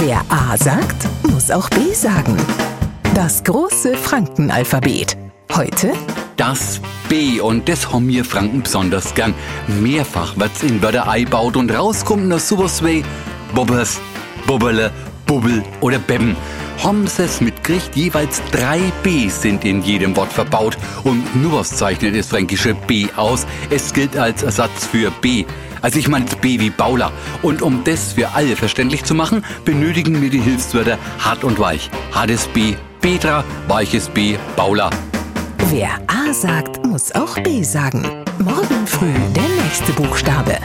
Wer A sagt, muss auch B sagen. Das große Frankenalphabet. Heute Das B und das haben wir Franken besonders gern. Mehrfach wird's in Wörter einbaut und rauskommt noch sowas wie Bobbers, Bubberle, Bubbel oder Bebben. Haben sie es mitgekriegt, jeweils drei B sind in jedem Wort verbaut. Und nur was zeichnet das fränkische B aus? Es gilt als Ersatz für B. Also ich meine B wie Bauler. Und um das für alle verständlich zu machen, benötigen wir die Hilfswörter hart und weich. Hartes B, Petra, weiches B, Bauler. Wer A sagt, muss auch B sagen. Morgen früh der nächste Buchstabe.